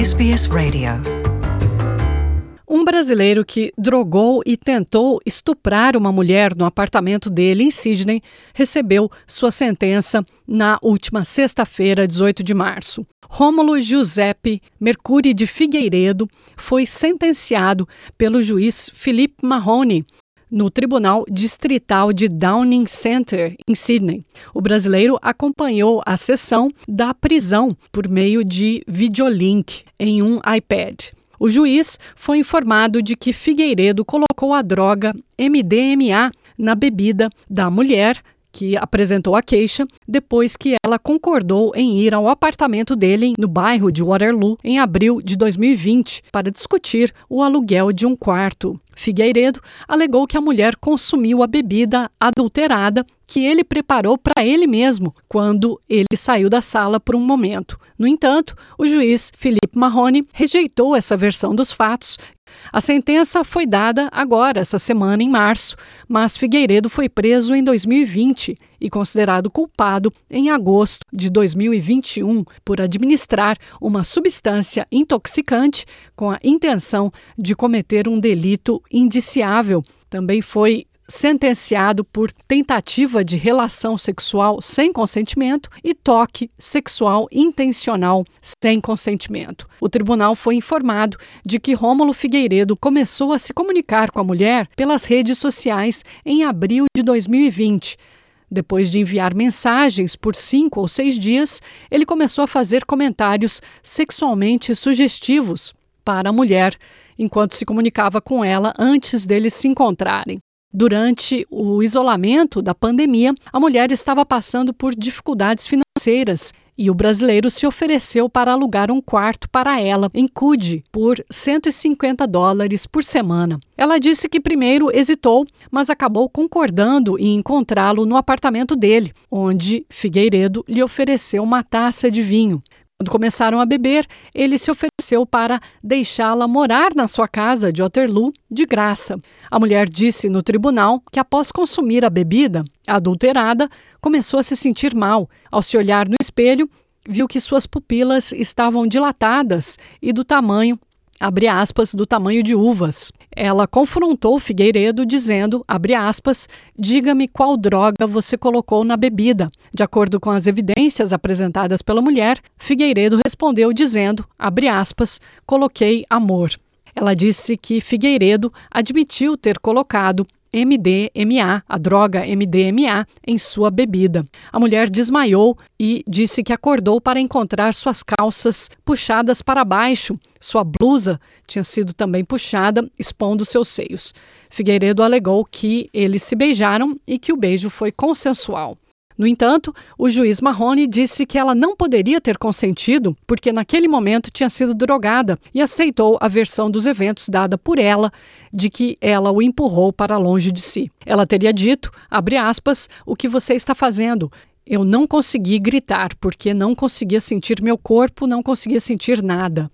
SBS Radio. Um brasileiro que drogou e tentou estuprar uma mulher no apartamento dele em Sydney recebeu sua sentença na última sexta-feira, 18 de março. Rômulo Giuseppe Mercuri de Figueiredo foi sentenciado pelo juiz Felipe Mahoney no Tribunal Distrital de Downing Center, em Sydney. O brasileiro acompanhou a sessão da prisão por meio de videolink em um iPad. O juiz foi informado de que Figueiredo colocou a droga MDMA na bebida da mulher que apresentou a queixa depois que ela concordou em ir ao apartamento dele no bairro de Waterloo em abril de 2020 para discutir o aluguel de um quarto. Figueiredo alegou que a mulher consumiu a bebida adulterada que ele preparou para ele mesmo quando ele saiu da sala por um momento. No entanto, o juiz Felipe Marrone rejeitou essa versão dos fatos a sentença foi dada agora, essa semana, em março, mas Figueiredo foi preso em 2020 e considerado culpado em agosto de 2021 por administrar uma substância intoxicante com a intenção de cometer um delito indiciável. Também foi sentenciado por tentativa de relação sexual sem consentimento e toque sexual intencional sem consentimento. O tribunal foi informado de que Rômulo Figueiredo começou a se comunicar com a mulher pelas redes sociais em abril de 2020. Depois de enviar mensagens por cinco ou seis dias, ele começou a fazer comentários sexualmente sugestivos para a mulher enquanto se comunicava com ela antes deles se encontrarem. Durante o isolamento da pandemia, a mulher estava passando por dificuldades financeiras e o brasileiro se ofereceu para alugar um quarto para ela em Cude por 150 dólares por semana. Ela disse que primeiro hesitou, mas acabou concordando em encontrá-lo no apartamento dele, onde Figueiredo lhe ofereceu uma taça de vinho. Quando começaram a beber, ele se ofereceu para deixá-la morar na sua casa de Waterloo de graça. A mulher disse no tribunal que, após consumir a bebida adulterada, começou a se sentir mal. Ao se olhar no espelho, viu que suas pupilas estavam dilatadas e do tamanho abre aspas, do tamanho de uvas. Ela confrontou Figueiredo dizendo, abre aspas, diga-me qual droga você colocou na bebida. De acordo com as evidências apresentadas pela mulher, Figueiredo respondeu dizendo, abre aspas, coloquei amor. Ela disse que Figueiredo admitiu ter colocado MDMA, a droga MDMA, em sua bebida. A mulher desmaiou e disse que acordou para encontrar suas calças puxadas para baixo. Sua blusa tinha sido também puxada, expondo seus seios. Figueiredo alegou que eles se beijaram e que o beijo foi consensual. No entanto, o juiz Marrone disse que ela não poderia ter consentido porque naquele momento tinha sido drogada e aceitou a versão dos eventos dada por ela de que ela o empurrou para longe de si. Ela teria dito, abre aspas, o que você está fazendo? Eu não consegui gritar porque não conseguia sentir meu corpo, não conseguia sentir nada.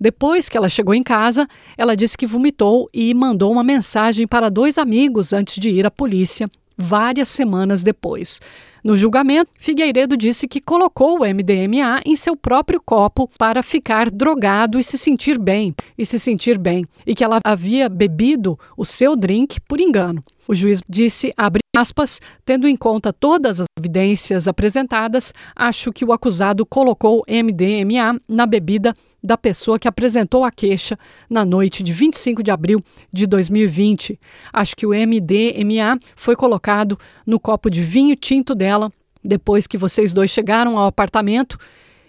Depois que ela chegou em casa, ela disse que vomitou e mandou uma mensagem para dois amigos antes de ir à polícia, várias semanas depois. No julgamento, Figueiredo disse que colocou o MDMA em seu próprio copo para ficar drogado e se sentir bem, e se sentir bem, e que ela havia bebido o seu drink por engano. O juiz disse, abre aspas, tendo em conta todas as evidências apresentadas, acho que o acusado colocou MDMA na bebida da pessoa que apresentou a queixa na noite de 25 de abril de 2020. Acho que o MDMA foi colocado no copo de vinho tinto dela depois que vocês dois chegaram ao apartamento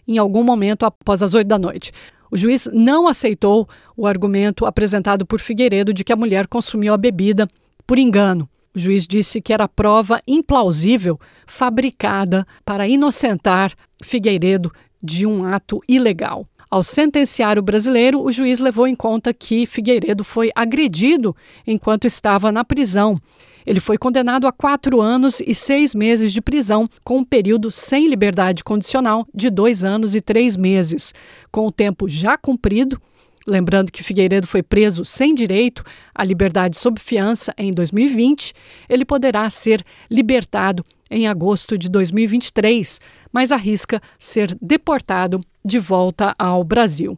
em algum momento após as oito da noite. O juiz não aceitou o argumento apresentado por Figueiredo de que a mulher consumiu a bebida por engano. O juiz disse que era prova implausível fabricada para inocentar Figueiredo de um ato ilegal. Ao sentenciar o brasileiro, o juiz levou em conta que Figueiredo foi agredido enquanto estava na prisão. Ele foi condenado a quatro anos e seis meses de prisão, com um período sem liberdade condicional de dois anos e três meses. Com o tempo já cumprido, Lembrando que Figueiredo foi preso sem direito à liberdade sob fiança em 2020, ele poderá ser libertado em agosto de 2023, mas arrisca ser deportado de volta ao Brasil.